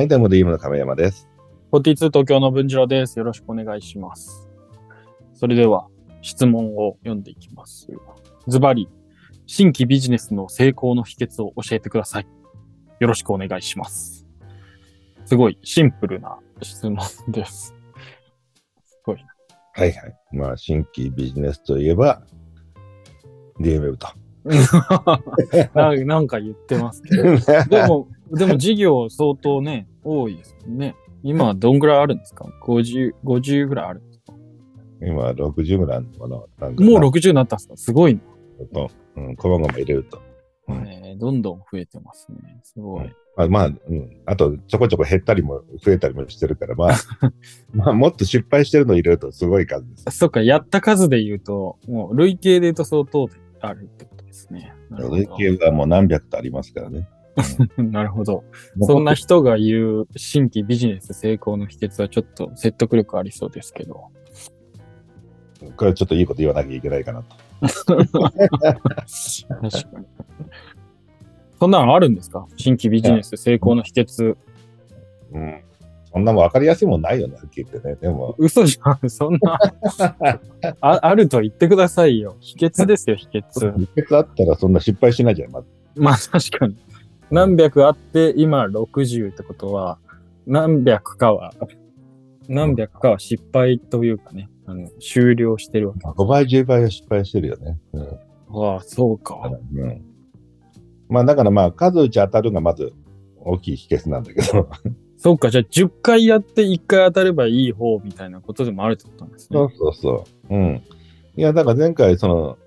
はい、どうも DM の亀山です。42東京の文次郎です。よろしくお願いします。それでは、質問を読んでいきます。ズバリ、新規ビジネスの成功の秘訣を教えてください。よろしくお願いします。すごいシンプルな質問です。すごいはいはい。まあ、新規ビジネスといえば、DM ウェブと。なんか言ってますけど。でも、でも事業相当ね、多いですね。今どんぐらいあるんですか ?50、50ぐらいあるんですか？今60ぐらいあるのかななんか？もう60になったんですか？すごいな。と、うん、こまごま入れると。うんえーどんどん増えてますね。すごい。まあ、まあ、うん。あと、ちょこちょこ減ったりも増えたりもしてるから、まあ、まあ、もっと失敗してるの入れるとすごい数です。そっか、やった数で言うと、もう累計で言うと相当であるってことですね。累計はもう何百とありますからね。ど。なるほど。そんな人が言う新規ビジネス成功の秘訣はちょっと説得力ありそうですけど。これちょっといいこと言わなきゃいけないかなと。確かに。そんなのあるんですか？新規ビジネス成功の秘訣。うん。そんなもん分かりやすいもんないよね、はっきり言ってね。でも、嘘じゃん。そんなあ。あると言ってくださいよ。秘訣ですよ、秘訣。秘訣あったらそんな失敗しないじゃん、まず。まあ確かに。何百あって、今60ってことは、何百かは、何百かは失敗というかね、あの終了してるわけ。5倍、10倍は失敗してるよね。うん。わあ、そうか。うん。まあ、だからまあ、数打ち当たるがまず大きい秘訣なんだけど。そうか、じゃあ10回やって1回当たればいい方みたいなことでもあるってことなんですね。そうそうそう。うん。いや、だから前回、その、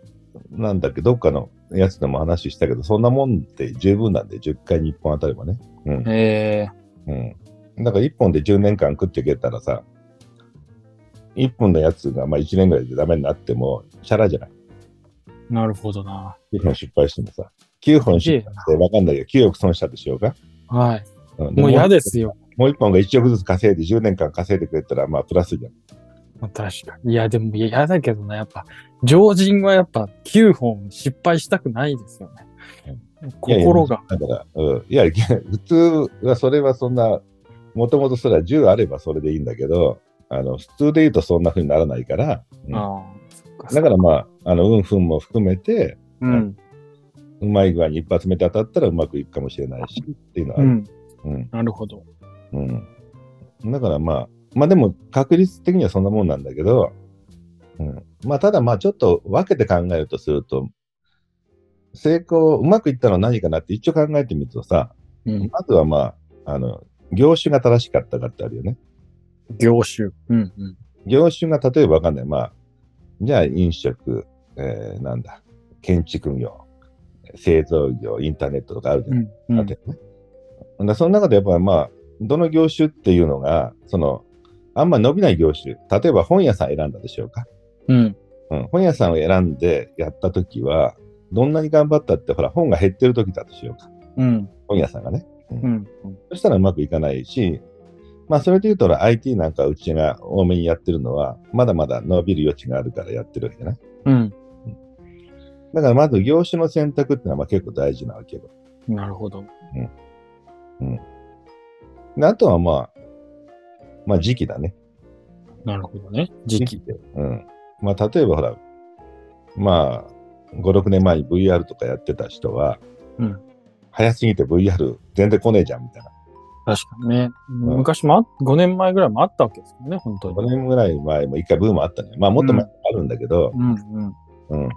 なんだっけ、どっかのやつでも話したけど、そんなもんって十分なんで、10回に1本当たればね。うん。へえうん。だから1本で10年間食っていけたらさ、1本のやつがまあ1年ぐらいでダメになっても、チャラじゃない。なるほどな。9本失敗してもさ、9本失敗して分かんないけど、9億損したでしょうか。はい。うんもう嫌ですよ。もう1本が1億ずつ稼いで10年間稼いでくれたら、まあプラスじゃん。まあ確かに。いや、でも嫌だけどな、やっぱ、常人はやっぱ9本失敗したくないですよね。心が。いやいやだから、うん。いや、普通はそれはそんな、もともとそれは10あればそれでいいんだけど、あの、普通で言うとそんな風にならないから、うんあか。だからまあ、あの、運、んも含めて、うん。うまい具合に一発目で当たったらうまくいくかもしれないし、っていうのはある。うん。うん。なるほど。うん。だからまあ、まあでも確率的にはそんなもんなんだけど、うん。まあただまあちょっと分けて考えるとすると、成功、うまくいったのは何かなって一応考えてみるとさ、うん。まずはまあ、あの、業種が正しかったかってあるよね。業種。うんうん。業種が例えばわかんない。まあ、じゃあ飲食、えー、なんだ、建築業、製造業、インターネットとかあるじゃ。うんんうんだその中でやっぱりまあ、どの業種っていうのが、その、あんま伸びない業種、例えば本屋さん選んだでしょうか？うん。うん、本屋さんを選んでやったときは、どんなに頑張ったって、ほら、本が減ってるときだとしようか。うん。本屋さんがね。うん。そしたらうまくいかないし、まあ、それで言うと、IT なんかうちが多めにやってるのは、まだまだ伸びる余地があるからやってるわけじゃない。うん。だからまず業種の選択っていうのはまあ結構大事なわけよ。なるほど。であとはまあ、まあ時期だね。なるほどね。時期。で。うん。まあ例えばほら、まあ、5、6年前に VR とかやってた人は、うん早すぎて VR 全然来ねえじゃんみたいな。確かにね。昔もあ、5年前ぐらいもあったわけですよね、本当に。5年ぐらい前も一回ブームあったね。まあもっと前もあるんだけど、うんうん。うん。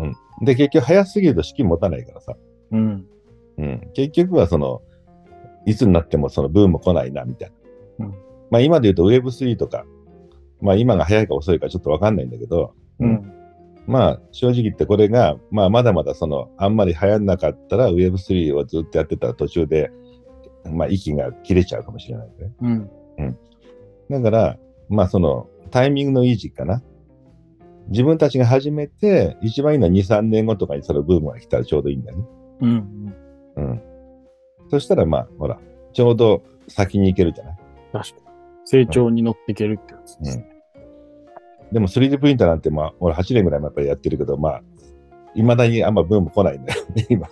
うん。で、結局早すぎると資金持たないからさ。うん。うん。結局はその、いつになってもそのブーム来ないな、みたいな。うんまあ今で言うと Web3 とか、まあ今が早いか遅いかちょっとわかんないんだけど、うん。まあ正直言ってこれが、まあまだまだその、あんまり流行んなかったら Web3 をずっとやってたら途中で、まあ息が切れちゃうかもしれないね。うん。だから、まあその、タイミングのいい時期かな。自分たちが始めて、一番いいのは2、3年後とかにそのブームが来たらちょうどいいんだよね。うん。うん。そしたらまあ、ほら、ちょうど先に行けるじゃない。確かに。成長に乗っていけるってやつですね。でも 3D プリンターなんてまあ、俺8年ぐらいもやっぱりやってるけど、まあ、いまだにあんまブーム来ないんだよね、今。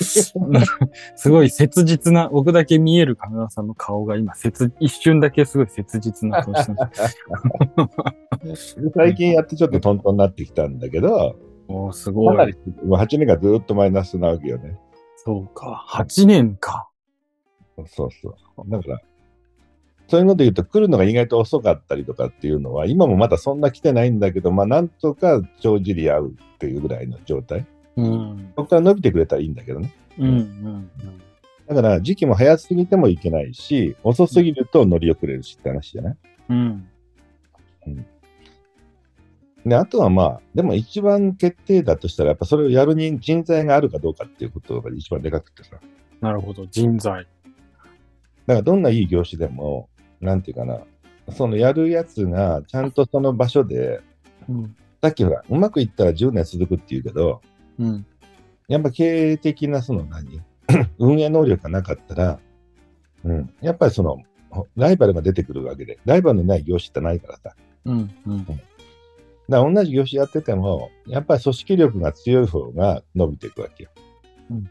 すごい切実な、僕だけ見える亀山さんの顔が今、切、一瞬だけすごい切実な顔してます。最近やってちょっとトントンになってきたんだけど、おーすご。かないり、もう8年がずっとマイナスなわけよね。そうか。8年か。そうそう。だから、そういうので言うと、来るのが意外と遅かったりとかっていうのは、今もまだそんな来てないんだけど、まあ、なんとか帳尻合うっていうぐらいの状態。うん。ここから伸びてくれたらいいんだけどね。うん、うん、だから、時期も早すぎてもいけないし、遅すぎると乗り遅れるしって話じゃない？うん。で、あとはまあ、でも一番決定だとしたら、やっぱそれをやるに人材があるかどうかっていうことが一番でかくてさ。なるほど。人材。だからどんないい業種でも、なんていうかな、そのやるやつがちゃんとその場所で、うん。さっきほら、うまくいったら10年続くっていうけど、うん。やっぱ経営的なその何？運営能力がなかったら、うん、やっぱりその、ライバルが出てくるわけで、ライバルのない業種ってないからさ。うん。うん。だから同じ業種やってても、やっぱり組織力が強い方が伸びていくわけよ。うん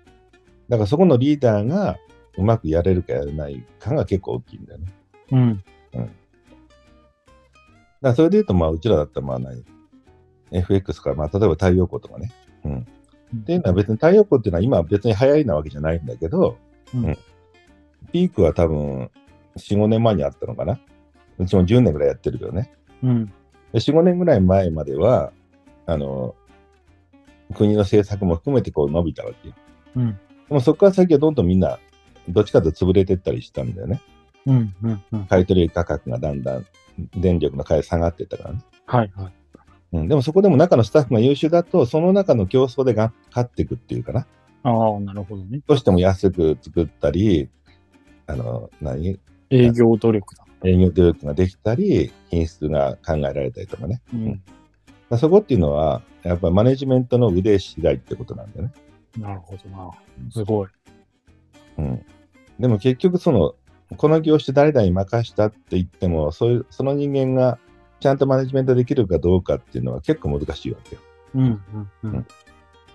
だからそこのリーダーがうまくやれるかやれないかが結構大きいんだよね。うん。だからそれで言うと、まあ、うちらだったら、まあ何、FX から、まあ、例えば太陽光とかね。うん。っていうのは別に太陽光っていうのは今別に早いなわけじゃないんだけど、うんピークは多分4、5年前にあったのかな？うちも10年ぐらいやってるけどね。うん。で4、5年ぐらい前までは、あの、国の政策も含めてこう伸びたわけよ。うん。でもそこから先はどんどんみんな、どっちかと潰れてったりしたんだよね。うん。うん。うん。買取価格がだんだん電力の買い下がってったからね。はい。はい。うん、でもそこでも中のスタッフが優秀だと、その中の競争でが勝っていくっていうかな。ああ、なるほどね。どうしても安く作ったり、あの、何？営業努力だ。営業努力ができたり、品質が考えられたりとかね。うん。まあそこっていうのは、やっぱマネジメントの腕次第ってことなんだよね。なるほどな。すごい。うん。でも結局その、この業種誰々に任したって言っても、そういう、その人間がちゃんとマネジメントできるかどうかっていうのは結構難しいわけよ。うん。うん。うん。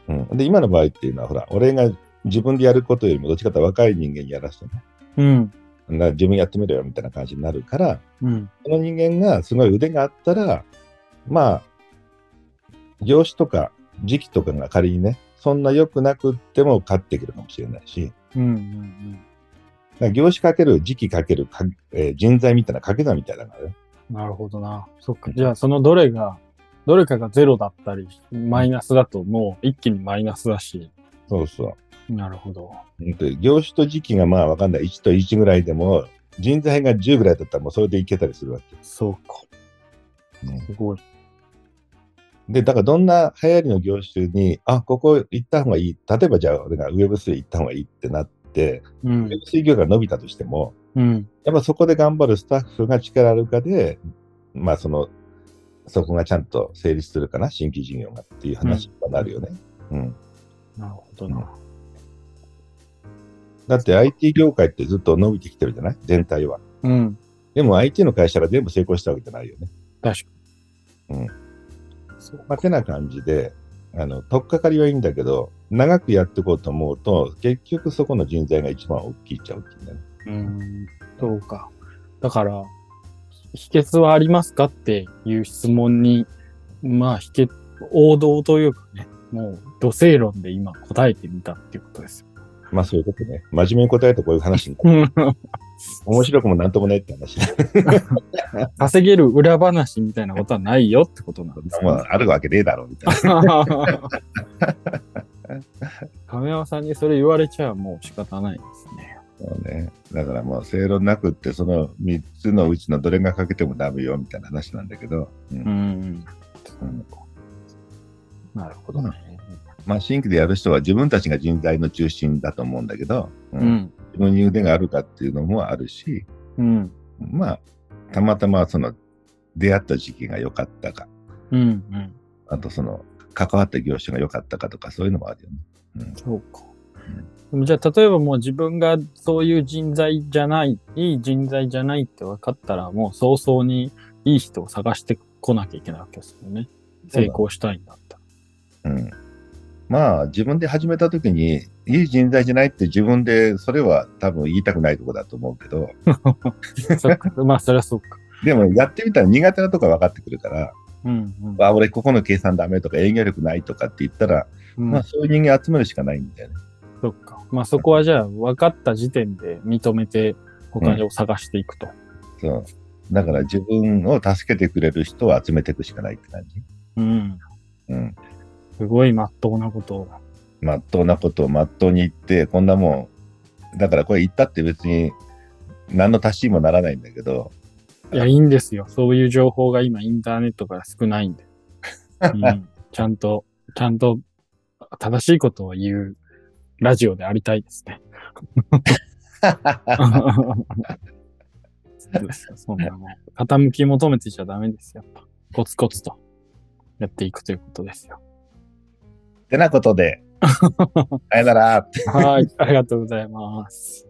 うん。で、今の場合っていうのは、ほら、俺が自分でやることよりもどっちかというと若い人間にやらせてね。うん。だから自分やってみろよみたいな感じになるから、うん。その人間がすごい腕があったら、まあ、業種とか時期とかが仮にね、そんな良くなくっても勝ってくるかもしれないし、うん。うん。だから業種かける時期かけるか、えー人材みたいな掛け算みたいなのがね。なるほどな。そっか。じゃあ、そのどれが、どれかがゼロだったり、マイナスだともう一気にマイナスだし。そうそう。なるほど。業種と時期がまあわかんない。1と1ぐらいでも、人材が10ぐらいだったらもうそれでいけたりするわけ。そうか。うんすごい。で、だからどんな流行りの業種に、あ、ここ行った方がいい。例えばじゃあ俺が Web3 行った方がいいってなって、うん。Web3 業が伸びたとしても、うん。やっぱそこで頑張るスタッフが力あるかで、まあその、そこがちゃんと成立するかな、新規事業がっていう話になるよね。うん。なるほどな。だって IT 業界ってずっと伸びてきてるじゃない？全体は。うん。でも IT の会社が全部成功したわけじゃないよね。確かに。うん。そうまあ、てな感じで、あの、取っかかりはいいんだけど、長くやっていこうと思うと、結局そこの人材が一番大きいっちゃ大きいんだね。うん。そうか。だから、秘訣はありますかっていう質問に、まあ、秘訣、王道というかね、もう、土星論で今答えてみたっていうことですよ。まあそういうことね。真面目に答えるとこういう話になる。面白くもなんともないって話。稼げる裏話みたいなことはないよってことなんですまね。ああるわけねえだろうみたいな。亀山さんにそれ言われちゃもう仕方ないですね。そうね。だからもう正論なくって、その3つのうちのどれがかけてもダメよみたいな話なんだけど、うんうん。うんなるほどね。まあ新規でやる人は自分たちが人材の中心だと思うんだけど、ううんん。自分に腕があるかっていうのもあるし、うん。まあ、たまたまその出会った時期が良かったか、うん。うん。あとその関わった業種が良かったかとか、そういうのもあるよね。うんそうか。じゃあ、例えばもう自分がそういう人材じゃない、いい人材じゃないって分かったら、もう早々にいい人を探してこなきゃいけないわけですよね。成功したいんだったら。うん。まあ自分で始めた時にいい人材じゃないって自分でそれは多分言いたくないとこだと思うけど。まあ、そりゃそうか。でもやってみたら苦手なとこ分かってくるから、うんうん。あ俺ここの計算ダメとか営業力ないとかって言ったら、うんまあそういう人間集めるしかないんだよね。そっか。まあ、そこはじゃあ、分かった時点で認めて、他を探していくと。そう。だから自分を助けてくれる人を集めていくしかないって感じ。うん。うん。すごい真っ当なことを。まっとうなことをまっとうに言って、こんなもん、だからこれ言ったって別に何の足しにもならないんだけど、いや、いいんですよ。そういう情報が今インターネットから少ないんで。うん、ちゃんと、ちゃんと正しいことを言うラジオでありたいですね。そうですよそんなもん。傾き求めてちゃダメですよ。やっぱ。コツコツとやっていくということですよ。てなことで、さよなら。はい。ありがとうございます。